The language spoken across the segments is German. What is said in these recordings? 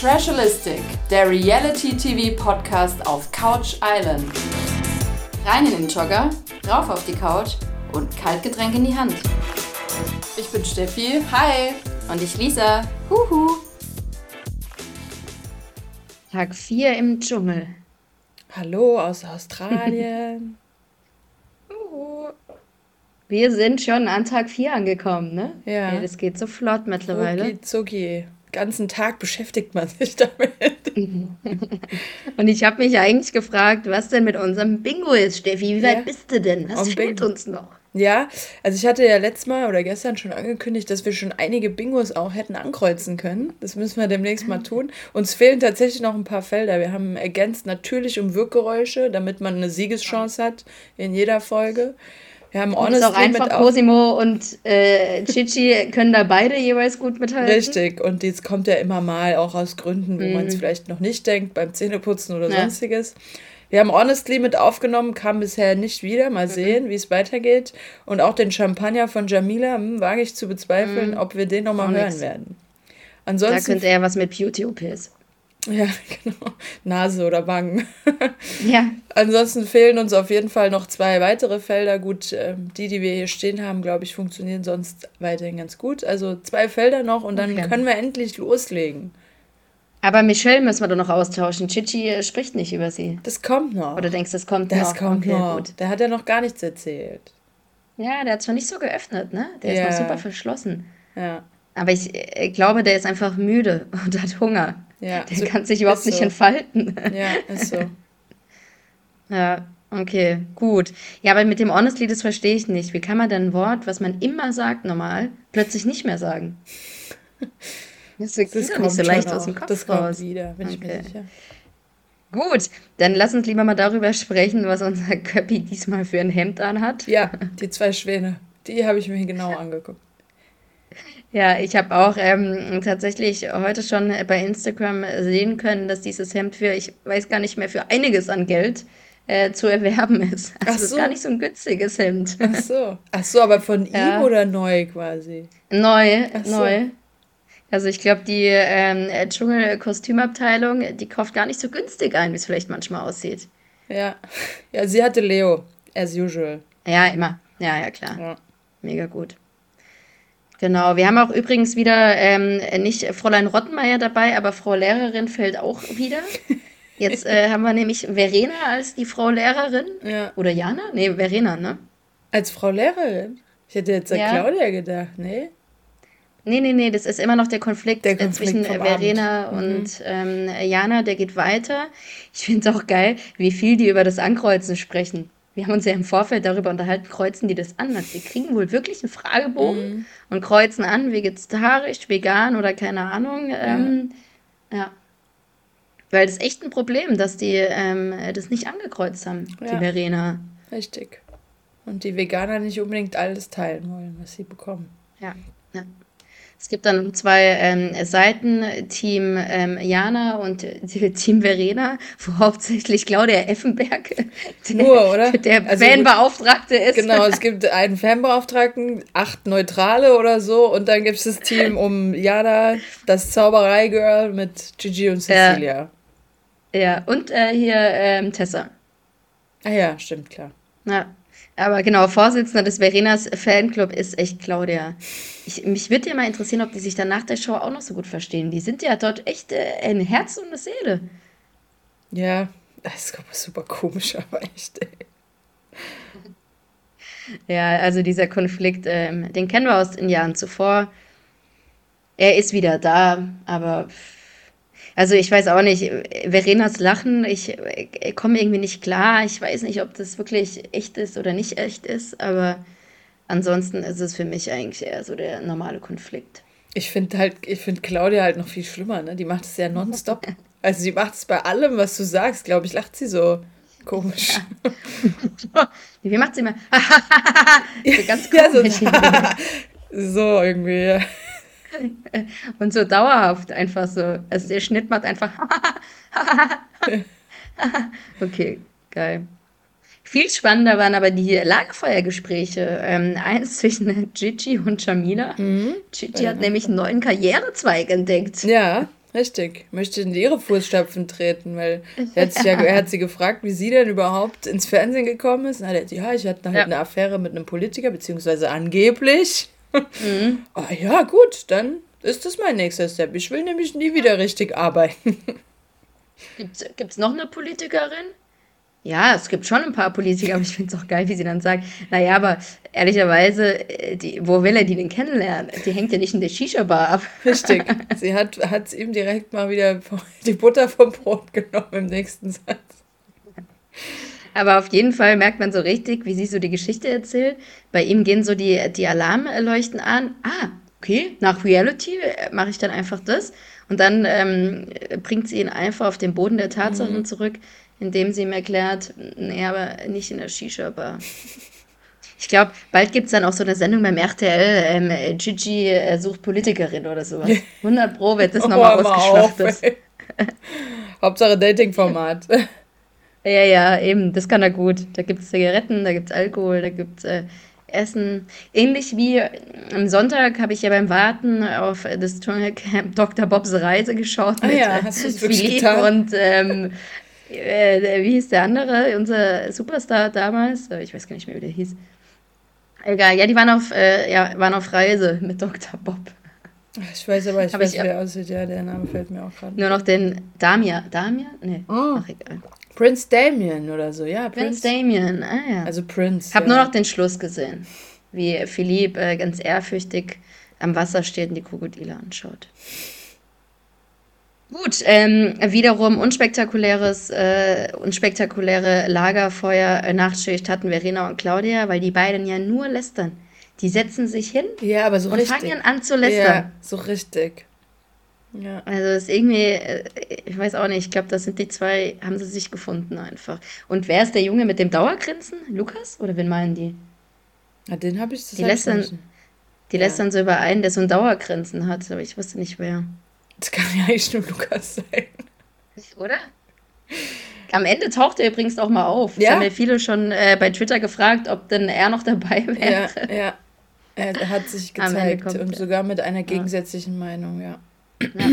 Trashalistic, der Reality-TV-Podcast auf Couch Island. Rein in den Jogger, rauf auf die Couch und Kaltgetränk in die Hand. Ich bin Steffi, hi. Und ich Lisa, huhu. Tag 4 im Dschungel. Hallo aus Australien. Wir sind schon an Tag 4 angekommen, ne? Ja. Das geht so flott mittlerweile. Zucki, zucki. Ganzen Tag beschäftigt man sich damit. Und ich habe mich eigentlich gefragt, was denn mit unserem Bingo ist, Steffi. Wie weit Ja. bist du denn? Was Am fehlt Bingo. uns noch? Ja, also ich hatte ja letztes Mal oder gestern schon angekündigt, dass wir schon einige Bingos auch hätten ankreuzen können. Das müssen wir demnächst mal tun. Uns fehlen tatsächlich noch ein paar Felder. Wir haben ergänzt natürlich um Wirkgeräusche, damit man eine Siegeschance hat in jeder Folge. Wir haben ist auch Honestly einfach mit. Cosimo und äh, Chichi können da beide jeweils gut mithalten. Richtig, und jetzt kommt ja immer mal auch aus Gründen, wo man es vielleicht noch nicht denkt, beim Zähneputzen oder Mhm. Ja. sonstiges. Wir haben Honestly mit aufgenommen, kam bisher nicht wieder. Mhm. Mal sehen, wie es weitergeht. Und auch den Champagner von Jamila, hm, wage ich zu bezweifeln, ob wir den nochmal Mhm. Hören nix. werden. Da Ansonsten, könnte er was mit Beauty-OPs. ja, genau, Nase oder Wangen. Ja, Ansonsten fehlen uns auf jeden Fall noch zwei weitere Felder. Gut, ähm, die, die wir hier stehen haben, glaube ich, funktionieren sonst weiterhin ganz gut. Also zwei Felder noch und dann Okay. können wir endlich loslegen. aber Michelle müssen wir doch noch austauschen. Chichi spricht nicht über sie. Das kommt noch. Oder denkst du, das kommt Das noch? kommt okay, noch. Gut. Der hat ja noch gar nichts erzählt. Ja, der hat zwar nicht so geöffnet, ne? Der Ja. ist noch super verschlossen. Ja. Aber ich äh, glaube, der ist einfach müde und hat Hunger. Ja, Der so- kann sich überhaupt nicht so. entfalten. Ja, ist so. Ja, okay, gut. Ja, aber mit dem Honestly, das verstehe ich nicht. Wie kann man denn ein Wort, was man immer sagt normal, plötzlich nicht mehr sagen? Das, Das kommt nicht so schon leicht aus dem Kopf Das raus. kommt wieder, bin ich mir Okay. sicher. Gut, dann lass uns lieber mal darüber sprechen, was unser Köppi diesmal für ein Hemd anhat. Ja, die zwei Schwäne, die habe ich mir genau angeguckt. Ja, ich habe auch ähm, tatsächlich heute schon bei Instagram sehen können, dass dieses Hemd für, ich weiß gar nicht mehr, für einiges an Geld äh, zu erwerben ist. Also Ach es ist so. gar nicht so ein günstiges Hemd. Ach so. Ach so, aber von Ja. ihm oder neu quasi? Neu, Ach so. neu. Also ich glaube, die ähm, Dschungel-Kostümabteilung, die kauft gar nicht so günstig ein, wie es vielleicht manchmal aussieht. Ja. Ja, sie hatte Leo, as usual. Ja, immer. Ja, ja, klar. Ja. Mega gut. Genau, wir haben auch übrigens wieder ähm, nicht Fräulein Rottenmeier dabei, aber Frau Lehrerin fällt auch wieder. Jetzt äh, haben wir nämlich Verena als die Frau Lehrerin. Ja. Oder Jana? Nee, Verena, ne? Als Frau Lehrerin? Ich hätte jetzt an Ja. Claudia gedacht, nee? Nee, nee, nee, das ist immer noch der Konflikt, Der Konflikt zwischen Verena Abend. Mhm. und ähm, Jana, der geht weiter. Ich finde es auch geil, wie viel die über das Ankreuzen sprechen. Wir haben uns ja im Vorfeld darüber unterhalten, kreuzen die das an? Also die kriegen wohl wirklich einen Fragebogen Mhm. und kreuzen an, vegetarisch, vegan oder keine Ahnung. Ähm, ja. Weil das ist echt ein Problem, dass die ähm, das nicht angekreuzt haben, die Ja. Verena. Richtig. Und die Veganer nicht unbedingt alles teilen wollen, was sie bekommen. Ja, ja. Es gibt dann zwei ähm, Seiten, Team ähm, Jana und äh, Team Verena, wo hauptsächlich Claudia Effenberg der, Nur, oder? der Also Fanbeauftragte ist. Genau, es gibt einen Fanbeauftragten, acht Neutrale oder so, und dann gibt es das Team um Jana, das Zauberei-Girl mit Gigi und. Cecilia. Ja, und äh, hier ähm, Tessa. Ah ja, stimmt, klar. Ja. Aber genau, Vorsitzender des Verenas Fanclub ist echt Claudia. Ich, mich würde ja mal interessieren, ob die sich dann nach der Show auch noch so gut verstehen. Die sind ja dort echt äh, ein Herz und eine Seele. Ja, das ist super komisch, aber echt. Ey. Ja, also dieser Konflikt, ähm, den kennen wir aus den Jahren zuvor. Er ist wieder da, aber also ich weiß auch nicht, Verenas Lachen, ich, äh, komme irgendwie nicht klar. Ich weiß nicht, ob das wirklich echt ist oder nicht echt ist, aber ansonsten ist es für mich eigentlich eher so der normale Konflikt. Ich finde halt, ich finde Claudia halt noch viel schlimmer, ne? Die macht es ja nonstop. Also sie macht es bei allem, was du sagst, glaube ich, lacht sie so komisch. Wie macht sie immer? so ganz Ja, so, komisch. so irgendwie. Und so dauerhaft einfach so. Also der Schnitt macht einfach. okay, geil. Viel spannender waren aber die Lagerfeuergespräche. Ähm, eins zwischen Gigi und Jamila. Gigi hat nämlich einen neuen Karrierezweig entdeckt. Ja, Richtig, möchte in ihre Fußstapfen treten, weil er hat, sich ja, er hat sie gefragt, wie sie denn überhaupt ins Fernsehen gekommen ist. Und er hat ja, ich hatte halt ja. eine Affäre mit einem Politiker, beziehungsweise angeblich. Mhm. ah ja, gut, dann ist das mein nächster Step. Ich will nämlich nie wieder richtig arbeiten. Gibt es noch eine Politikerin? Ja, es gibt schon ein paar Politiker, aber ich finde es auch geil, wie sie dann sagen, naja, aber ehrlicherweise, äh, die, wo will er die denn kennenlernen? Die hängt ja nicht in der Shisha-Bar ab. Richtig. Sie hat, hat ihm direkt mal wieder die Butter vom Brot genommen im nächsten Satz. Aber auf jeden Fall merkt man so richtig, wie sie so die Geschichte erzählt. Bei ihm gehen so die, die Alarmleuchten an. Ah, okay, nach Reality äh, mache ich dann einfach das. Und dann ähm, bringt sie ihn einfach auf den Boden der Tatsachen mhm. zurück indem sie ihm erklärt, nee, aber nicht in der Shisha-Bar. Ich glaube, bald gibt es dann auch so eine Sendung beim RTL, ähm, Gigi äh, sucht Politikerin oder sowas. 100 Pro wird das nochmal oh, ausgeschlachtet. Hauptsache Dating-Format. Ja, ja, eben, das kann er gut. Da gibt es Zigaretten, da gibt es Alkohol, da gibt es äh, Essen. Ähnlich wie am Sonntag habe ich ja beim Warten auf das Dschungelcamp Dr. Bobs Reise geschaut. Ah, mit, ja, hast du es wirklich getan? Und ähm, äh, wie hieß der andere, unser Superstar damals? Äh, ich weiß gar nicht mehr, wie der hieß. Egal, ja, die waren auf, äh, ja, waren auf Reise mit Dr. Bob. Ich weiß aber, ich Hab weiß, ich, wer aussieht. Ja, der Name fällt mir auch gerade. Nur noch den Damia. Damia? Nee. Oh. Ach, egal. Prince Damien oder so, ja. Prince, Prince Damien, ah ja. Also Prince. Hab ja. nur noch den Schluss gesehen. Wie Philipp äh, ganz ehrfürchtig am Wasser steht und die Krokodile anschaut. Gut, ähm, wiederum unspektakuläres, äh, unspektakuläre Lagerfeuer-Nachtschicht äh, hatten Verena und Claudia, weil die beiden ja nur lästern. Die setzen sich hin ja, aber so und richtig. fangen an zu lästern. Ja, so richtig. Ja. Also das ist irgendwie, äh, ich weiß auch nicht, ich glaube, das sind die zwei, haben sie sich gefunden einfach. Und wer ist der Junge mit dem Dauergrinsen? Lukas? Oder wen meinen die? Ja, den habe ich das Die lästern, die ja. lästern so über einen, der so ein Dauergrinsen hat, aber ich wusste nicht wer. Das kann ja eigentlich nur Lukas sein. Oder? Am Ende taucht er übrigens auch mal auf. Ja? Das haben ja viele schon äh, bei Twitter gefragt, ob denn er noch dabei wäre. Ja, ja. Er hat sich gezeigt und sogar mit einer gegensätzlichen ja. Meinung, ja. Ja.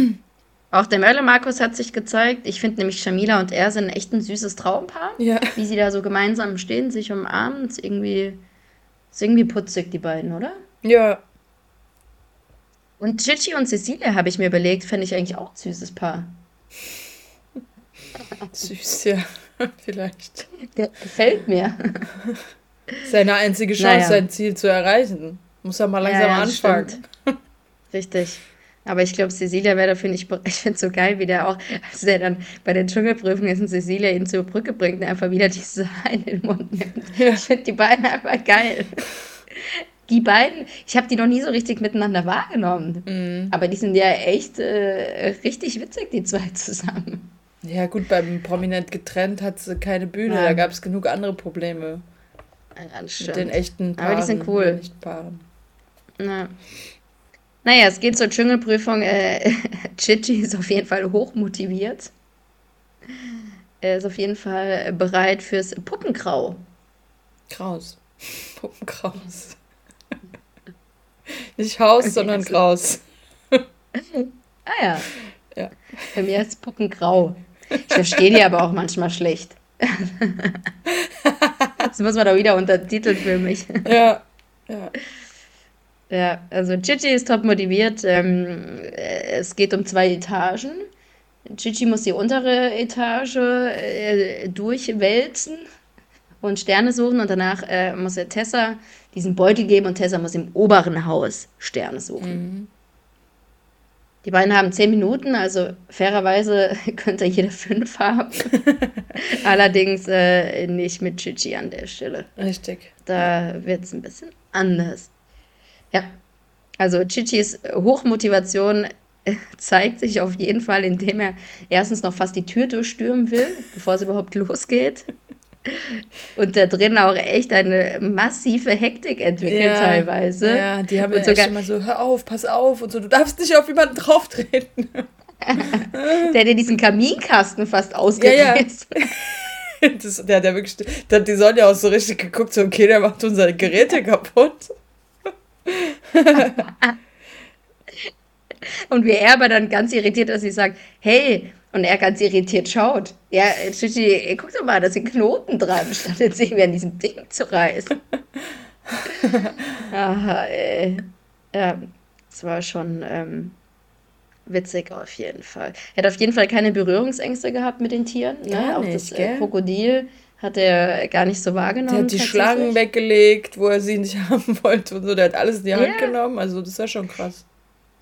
Auch der Merle Markus hat sich gezeigt. Ich finde nämlich Shamila und er sind echt ein süßes Traumpaar. Ja. Wie sie da so gemeinsam stehen, sich umarmen. Ist irgendwie, ist irgendwie putzig, die beiden, oder? Ja, und Gigi und Cecilia habe ich mir überlegt, fände ich eigentlich auch ein süßes Paar. Süß, ja, vielleicht. Der gefällt mir. Seine einzige Chance, naja. sein Ziel zu erreichen. Muss er mal langsam ja, ja, anfangen. Stimmt. Richtig. Aber ich glaube, Cecilia wäre dafür nicht bereit. Ich finde es so geil, wie der auch, als der dann bei der Dschungelprüfung ist und Cecilia ihn zur Brücke bringt und einfach wieder diese Haar in den Mund nimmt. Ja. Ich finde die beiden einfach geil die beiden, ich habe die noch nie so richtig miteinander wahrgenommen. Mhm. Aber die sind ja echt äh, richtig witzig, die zwei zusammen. Ja, gut, beim Prominent getrennt hat sie keine Bühne, ja. da gab es genug andere Probleme. Ja, Mit den echten Paaren. Aber die sind cool. Nicht Paaren. Na. Naja, es geht zur Dschungelprüfung. Äh, Chichi ist auf jeden Fall hochmotiviert. Er ist auf jeden Fall bereit fürs Puppengrau. Kraus. Puppenkraus. Nicht Haus, sondern also. Graus. ah ja. ja. Bei mir ist Puppengrau. Ich verstehe die aber auch manchmal schlecht. das muss man doch wieder untertiteln für mich. Ja. Ja. Ja, also Gigi ist top motiviert. Ähm, es geht um zwei Etagen. Gigi muss die untere Etage äh, durchwälzen und Sterne suchen und danach äh, muss er Tessa diesen Beutel geben und Tessa muss im oberen Haus Sterne suchen. Mhm. Die beiden haben zehn Minuten, also fairerweise könnte jeder fünf haben. Allerdings äh, nicht mit Chichi an der Stelle. Richtig. Da wird es ein bisschen anders. Ja. Also Chichis Hochmotivation äh, zeigt sich auf jeden Fall, indem er erstens noch fast die Tür durchstürmen will, bevor es überhaupt losgeht und da drin auch echt eine massive Hektik entwickelt ja, teilweise. Ja, die haben und ja sogar immer so, hör auf, pass auf und so, du darfst nicht auf jemanden drauftreten. der dir diesen Kaminkasten fast ausgereizt. Ja, ja. Das, der hat ja wirklich, der, die sollen ja auch so richtig geguckt, so, okay, der macht unsere Geräte kaputt. Und wie er aber dann ganz irritiert ist, sie sagt, hey, und er ganz irritiert schaut. Ja, Chichi, guck doch mal, da sind Knoten dran, statt jetzt irgendwie an diesem Ding zu reißen. Aha, ey. Ja, es war schon ähm, witzig auf jeden Fall. Er hat auf jeden Fall keine Berührungsängste gehabt mit den Tieren. Ne? Gar auch nicht, das äh? Krokodil hat er gar nicht so Der wahrgenommen. hat die. Schlangen weggelegt, wo er sie nicht haben wollte und so. Der hat alles in die Hand Ja. genommen. Also, das war schon krass.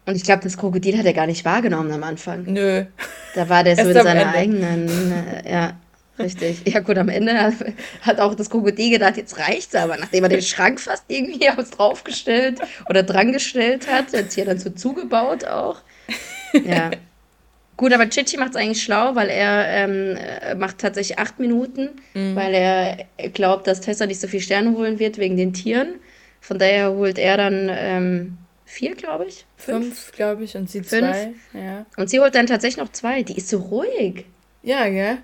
Und ich glaube, das Krokodil hat er gar nicht wahrgenommen am Anfang. Nö. Da war der so in seiner Ende. eigenen, äh, ja, richtig. Ja gut, am Ende hat, hat auch das Krokodil gedacht, jetzt reicht's aber, nachdem er den Schrank fast irgendwie aufs draufgestellt oder drangestellt hat, hat hier dann so zugebaut auch. Ja. Gut, aber Chichi macht es eigentlich schlau, weil er ähm, äh, macht tatsächlich acht Minuten, Mhm. weil er glaubt, dass Tessa nicht so viel Sterne holen wird wegen den Tieren. Von daher holt er dann ähm, vier, glaube ich. Fünf, glaube ich, und sie Fünf. zwei. Ja. Und sie holt dann tatsächlich noch zwei. Die ist so ruhig. Ja, gell?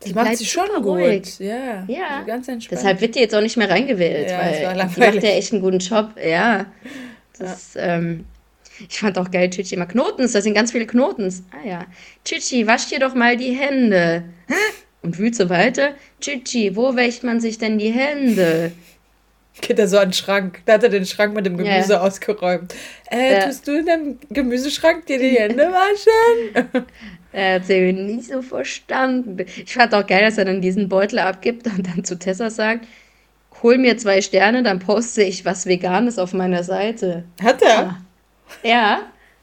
Das Die macht sie schon super gut. ruhig. Ja. Ja. So ganz entspannt. Deshalb wird die jetzt auch nicht mehr reingewählt, Ja, das war weil die macht ja echt einen guten Job. Ja. Das, Ähm, ich fand auch geil, Chichi immer Knotens, da sind ganz viele Knotens. Ah ja. Chichi, wasch dir doch mal die Hände. Hä? Und wühlt so weiter. Chichi, wo wäscht man sich denn die Hände? Geht er so an den Schrank. Da hat er den Schrank mit dem. Gemüse ausgeräumt. Äh, Ja. tust du in dem Gemüseschrank dir die Hände waschen? Er hat sie nicht so verstanden. Ich fand auch geil, dass er dann diesen Beutel abgibt und dann zu Tessa sagt, hol mir zwei Sterne, dann poste ich was Veganes auf meiner Seite. Hat er? Ja,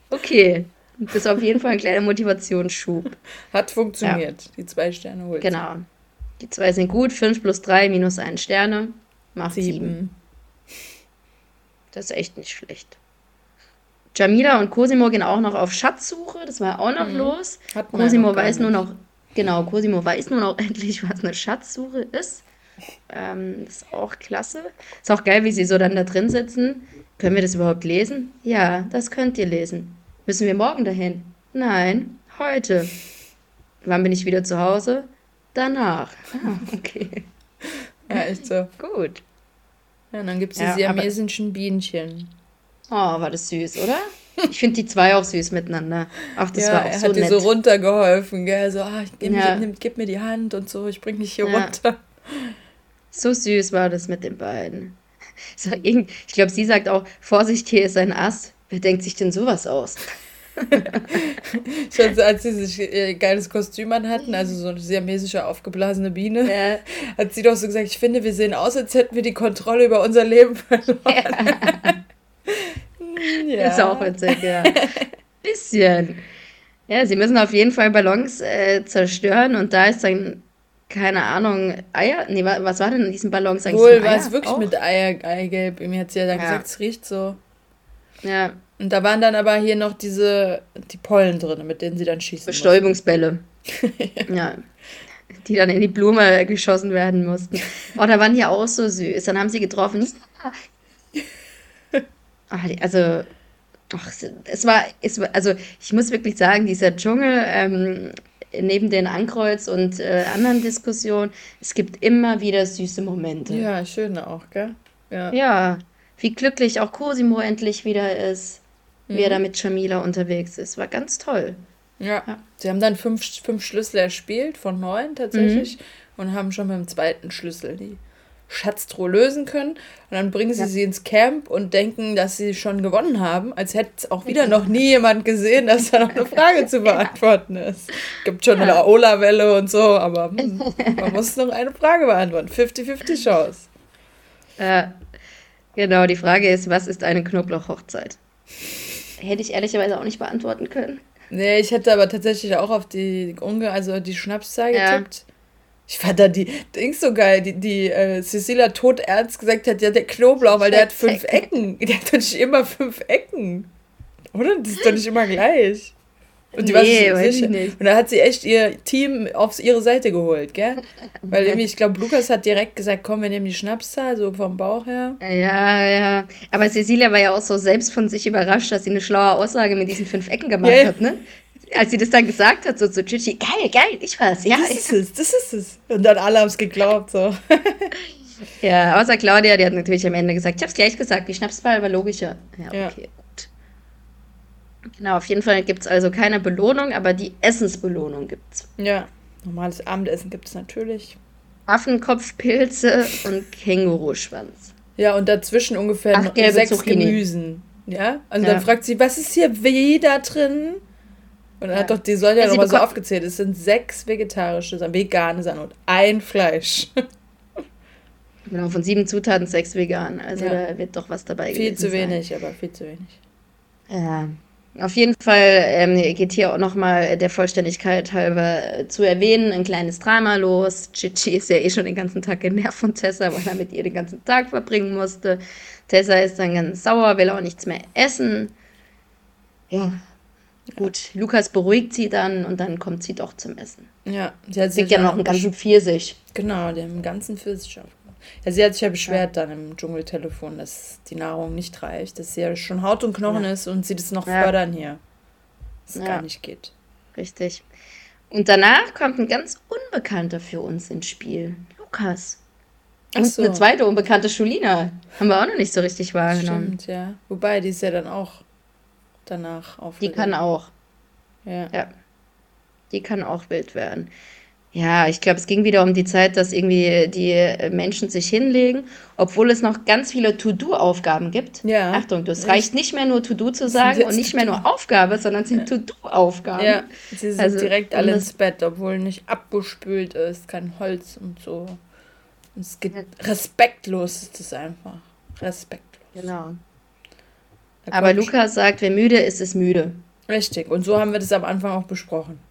okay. Das ist auf jeden Fall ein kleiner Motivationsschub. Hat funktioniert. Die zwei Sterne holt. Genau. Die zwei sind gut. 5 plus 3 minus 1 Sterne macht 7. Sieben. Das ist echt nicht schlecht. Jamila und Cosimo gehen auch noch auf Schatzsuche. Das war auch noch los. Hat ja Cosimo weiß nur noch, genau, Cosimo weiß nur noch endlich, was eine Schatzsuche ist. Ähm, das ist auch klasse. Ist auch geil, wie sie so dann da drin sitzen. Können wir das überhaupt lesen? Ja, das könnt ihr lesen. Müssen wir morgen dahin? Nein, heute. Wann bin ich wieder zu Hause? Danach. Ah, okay. Ja, echt so. Gut. Ja, und dann gibt es die Ja, aber- siamesischen Bienchen. Oh, war das süß, oder? Ich finde die zwei auch süß miteinander. Ach, das ja, war auch er so hat dir nett. so runtergeholfen, gell? So, ah, gib, Ja. mir, gib mir die Hand und so, ich bring dich hier runter. So süß war das mit den beiden. So, ich glaube, sie sagt auch, Vorsicht, hier ist ein Ast. Wer denkt sich denn sowas aus? Schon so, als sie sich ihr geiles Kostüm an hatten, also so eine siamesische aufgeblasene Biene, Ja, hat sie doch so gesagt, ich finde, wir sehen aus, als hätten wir die Kontrolle über unser Leben verloren. ja. Ist auch witzig, ja. Bisschen. Ja, sie müssen auf jeden Fall Ballons äh, zerstören und da ist dann, keine Ahnung, Eier? Nee, wa- was war denn in diesen Ballons eigentlich? Wohl war es wirklich auch? mit Eier, Eigelb. Mir hat sie ja dann Ja. gesagt, es riecht so. Ja, Und da waren dann aber hier noch diese, die Pollen drin, mit denen sie dann schießen. Bestäubungsbälle. ja. Die dann in die Blume geschossen werden mussten. Oh, da waren die auch so süß. Dann haben sie getroffen. Ach, also, ach, es- es war, es war, also ich muss wirklich sagen, dieser Dschungel, ähm, neben den Ankreuz und äh, anderen Diskussionen, es gibt immer wieder süße Momente. Ja, schön auch, gell? Ja. Ja, wie glücklich auch Cosimo endlich wieder ist, wie er Mhm. da mit Jamila unterwegs ist. War ganz toll. Ja. Ja. Sie haben dann fünf, fünf Schlüssel erspielt, von neun tatsächlich, Mhm. und haben schon mit dem zweiten Schlüssel die Schatztruhe lösen können. Und dann bringen sie Ja. sie ins Camp und denken, dass sie schon gewonnen haben, als hätte es auch wieder noch nie jemand gesehen, dass da noch eine Frage zu beantworten ist. Gibt schon eine Ola-Welle und so, aber hm, man muss noch eine Frage beantworten. 50-50 Chance. Äh, genau, die Frage ist, was ist eine Knoblauchhochzeit? Hätte ich ehrlicherweise auch nicht beantworten können. Nee, ich hätte aber tatsächlich auch auf die Unge, also die Schnapszahl Ja. getippt. Ich fand da die Dings so geil, die, die äh, Cecilia todernst gesagt hat, ja, der Knoblauch, weil der hat fünf Ecken. Der hat doch nicht immer fünf Ecken. Oder? Das ist doch nicht immer gleich. Und die Nee, war sich nicht. Und da hat sie echt ihr Team auf ihre Seite geholt, gell? Weil irgendwie, ich glaube, Lukas hat direkt gesagt, komm, wir nehmen die Schnapszahl, so vom Bauch her. Ja, ja. Aber Cecilia war ja auch so selbst von sich überrascht, dass sie eine schlaue Aussage mit diesen fünf Ecken gemacht Ja. hat, ne? Als sie das dann gesagt hat, so zu Chichi, geil, geil, ich weiß, ja. Das ist es, das ist es. Und dann alle haben es geglaubt, so. Ja, außer Claudia, die hat natürlich am Ende gesagt, ich hab's gleich gesagt, die Schnapsball war logischer. Ja, Ja. okay, gut. Genau, auf jeden Fall gibt es also keine Belohnung, aber die Essensbelohnung gibt es. Ja, normales Abendessen gibt es natürlich. Affenkopfpilze und Känguruschwanz. Ja, und dazwischen ungefähr Ach, sechs Zucchini. Gemüsen. Ja, und Ja. dann fragt sie, was ist hier weh da drin? Und dann hat doch, die soll ja, Ja, nochmal so aufgezählt, es sind sechs vegetarische, Sachen, vegane Sachen und ein Fleisch. Genau, von sieben Zutaten sechs vegan. Also Ja. da wird doch was dabei viel gewesen zu sein. wenig, aber viel zu wenig. Ja. Auf jeden Fall ähm, geht hier auch nochmal der Vollständigkeit halber äh, zu erwähnen, ein kleines Drama los. Chichi ist ja eh schon den ganzen Tag genervt von Tessa, weil er mit ihr den ganzen Tag verbringen musste. Tessa ist dann ganz sauer, will auch nichts mehr essen. Ja, gut. Lukas beruhigt sie dann und dann kommt sie doch zum Essen. Ja, sie hat sich ja noch einen ganzen Pfirsich. Genau, dem ganzen Pfirsich aufgemacht. Ja, sie hat sich ja beschwert dann im Dschungeltelefon, dass die Nahrung nicht reicht, dass sie ja schon Haut und Knochen Ja. ist und sie das noch Ja. fördern hier. Dass es Ja. gar nicht geht. Richtig. Und danach kommt ein ganz Unbekannter für uns ins Spiel. Lukas. Und so. eine zweite unbekannte Schulina. Haben wir auch noch nicht so richtig wahrgenommen. Stimmt, ja. Wobei, die ist ja dann auch danach auf. Die kann auch. Ja. Ja. Die kann auch wild werden. Ja, ich glaube, es ging wieder um die Zeit, dass irgendwie die äh, Menschen sich hinlegen, obwohl es noch ganz viele To-Do-Aufgaben gibt. Ja. Achtung, es Echt? reicht nicht mehr nur To-Do zu sagen und nicht mehr nur Aufgabe, sondern es sind To-Do-Aufgaben. Ja, sie sind Also, direkt alle das- ins Bett, obwohl nicht abgespült ist, kein Holz und so. Und es geht respektlos ist es einfach. Respektlos. Genau. Aber Lukas sagt, wer müde ist, ist müde. Richtig. Und so haben wir das am Anfang auch besprochen.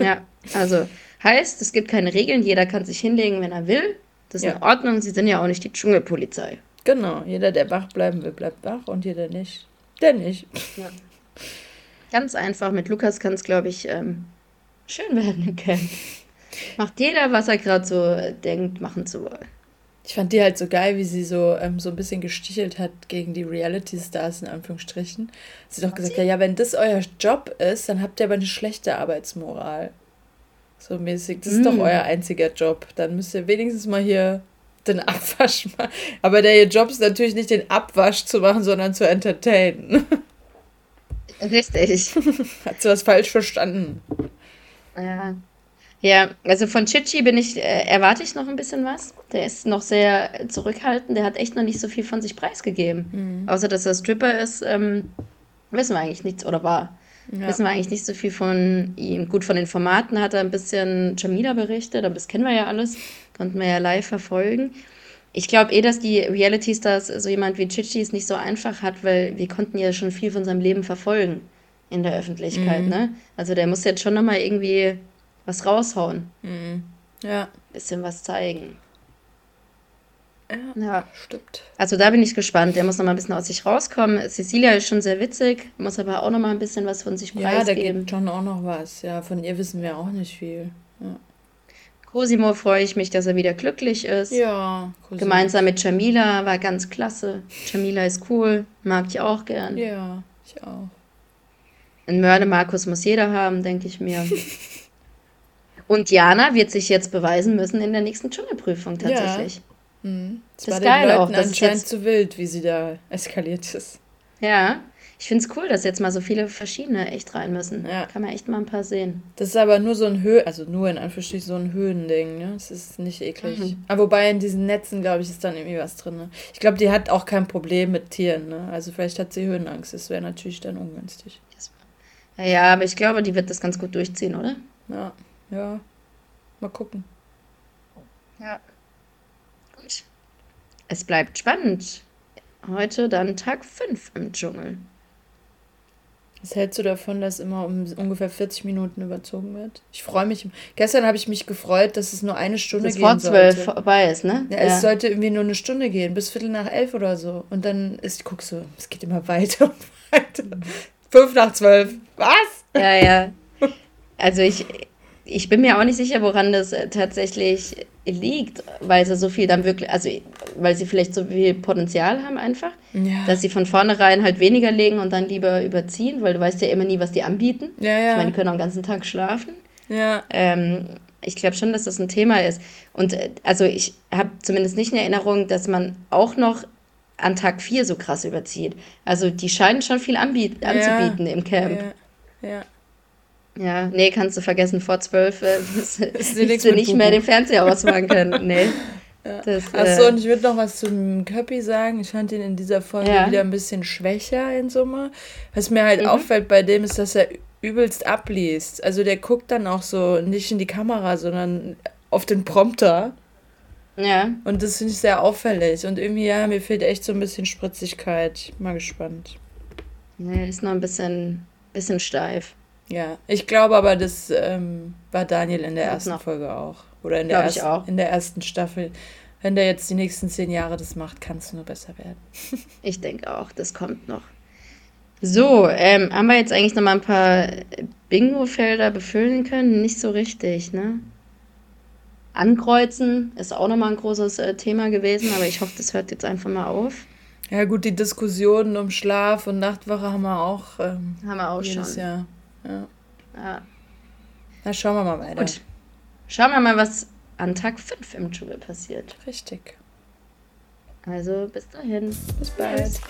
Ja, also heißt, es gibt keine Regeln, jeder kann sich hinlegen, wenn er will. Das ist Ja. in Ordnung, sie sind ja auch nicht die Dschungelpolizei. Genau. Jeder, der wach bleiben will, bleibt wach und jeder nicht, der nicht. Ganz einfach, mit Lukas kann es, glaube ich, ähm, schön werden im Camp. Macht jeder, was er gerade so denkt, machen zu wollen. Ich fand die halt so geil, wie sie so, ähm, so ein bisschen gestichelt hat gegen die Reality-Stars in Anführungsstrichen. Sie hat doch gesagt, ja, ja, wenn das euer Job ist, dann habt ihr aber eine schlechte Arbeitsmoral. So mäßig, das ist doch Mm. euer einziger Job. Dann müsst ihr wenigstens mal hier den Abwasch machen. Aber der ihr Job ist natürlich nicht den Abwasch zu machen, sondern zu entertainen. Richtig. Hat sie was falsch verstanden? Ja. Ja, also von Chichi bin ich, äh, erwarte ich noch ein bisschen was. Der ist noch sehr zurückhaltend, der hat echt noch nicht so viel von sich preisgegeben. Außer dass er Stripper ist, ähm, wissen wir eigentlich nichts oder war. Ja. Wissen wir eigentlich nicht so viel von ihm. Gut, von den Formaten hat er ein bisschen Jamila berichtet, aber das kennen wir ja alles. Konnten wir ja live verfolgen. Ich glaube eh, dass die Reality-Stars so jemand wie Chichi es nicht so einfach hat, weil wir konnten ja schon viel von seinem Leben verfolgen in der Öffentlichkeit, ne? Also der muss jetzt schon nochmal irgendwie was raushauen, Ja, bisschen was zeigen. ja, Ja, stimmt. also da bin ich gespannt. Der muss nochmal ein bisschen aus sich rauskommen. Cecilia ist schon sehr witzig, muss aber auch nochmal ein bisschen was von sich Ja, da preisgeben. geht schon auch noch was. Ja, von ihr wissen wir auch nicht viel. Ja, Cosimo freue ich mich, dass er wieder glücklich ist. ja Cousin. Gemeinsam mit Jamila war ganz klasse. Jamila ist cool, mag ich auch gern. Ja, ich auch. Einen Mörder Markus muss jeder haben, denke ich mir. Und Jana wird sich jetzt beweisen müssen in der nächsten Dschungelprüfung tatsächlich. Mhm. Es Das war ist geil Leuten auch, es anscheinend jetzt- zu wild, wie sie da eskaliert ist. Ja, ich finde es cool, dass jetzt mal so viele verschiedene echt rein müssen. Ja. Kann man echt mal ein paar sehen. Das ist aber nur so ein Höhe, also nur in Anführungsstrichen so ein Höhending, ne? Es ist nicht eklig. Mhm. Aber wobei in diesen Netzen, glaube ich, ist dann irgendwie was drin. Ne? Ich glaube, die hat auch kein Problem mit Tieren, ne? Also vielleicht hat sie Höhenangst. Das wäre natürlich dann ungünstig. Ja, ja, aber ich glaube, die wird das ganz gut durchziehen, oder? Ja, ja. Mal gucken. Ja. Gut. Es bleibt spannend. Heute dann Tag 5 im Dschungel. Was hältst du davon, dass immer um ungefähr 40 Minuten überzogen wird? Ich freue mich. Gestern habe ich mich gefreut, dass es nur eine Stunde Bis gehen vor zwölf sollte. vorbei ist, ne? Ja, es sollte irgendwie nur eine Stunde gehen, bis Viertel nach elf oder so. Und dann ist, guck so, es geht immer weiter und weiter. Fünf nach zwölf. Was? Ja, ja. Also ich, ich bin mir auch nicht sicher, woran das äh, tatsächlich liegt, weil sie so viel dann wirklich, also weil sie vielleicht so viel Potenzial haben einfach, Ja. dass sie von vornherein halt weniger legen und dann lieber überziehen, weil du weißt ja immer nie, was die anbieten. ja, Ich ja. meine, die können auch den ganzen Tag schlafen. ja. Ähm, ich glaube schon, dass das ein Thema ist. Und äh, also ich habe zumindest nicht in Erinnerung, dass man auch noch an Tag 4 so krass überzieht. Also die scheinen schon viel anbiet anzubieten im Camp. Ja, ja. Ja, nee, kannst du vergessen, vor 12 äh, wirst du nicht mehr den Fernseher ausmachen können. Nee. Ja. Achso, äh, und ich würde noch was zum Köppi sagen. Ich fand ihn in dieser Folge ja. wieder ein bisschen schwächer in Summe. Was mir halt mhm. auffällt bei dem ist, dass er übelst abliest. Also der guckt dann auch so nicht in die Kamera, sondern auf den Prompter. Ja. Und das finde ich sehr auffällig. Und irgendwie, ja, mir fehlt echt so ein bisschen Spritzigkeit. Mal gespannt. Ja, ist noch ein bisschen, bisschen steif. Ja, ich glaube aber, das ähm, war Daniel in der ersten noch. Folge auch. Oder in der, ersten, auch. in der ersten Staffel. Wenn der jetzt die nächsten zehn Jahre das macht, kann es nur besser werden. ich denke auch, das kommt noch. So, ähm, haben wir jetzt eigentlich noch mal ein paar Bingo-Felder befüllen können? Nicht so richtig, ne? Ankreuzen ist auch noch mal ein großes äh, Thema gewesen, aber ich hoffe, das hört jetzt einfach mal auf. Ja gut, die Diskussionen um Schlaf und Nachtwache haben wir auch. Ähm, haben wir auch jedes schon. Jahr. Ja. ja. Na, schauen wir mal weiter. Gut. Schauen wir mal, was an Tag 5 im Dschungel passiert. Richtig. Also bis dahin. Bis bald.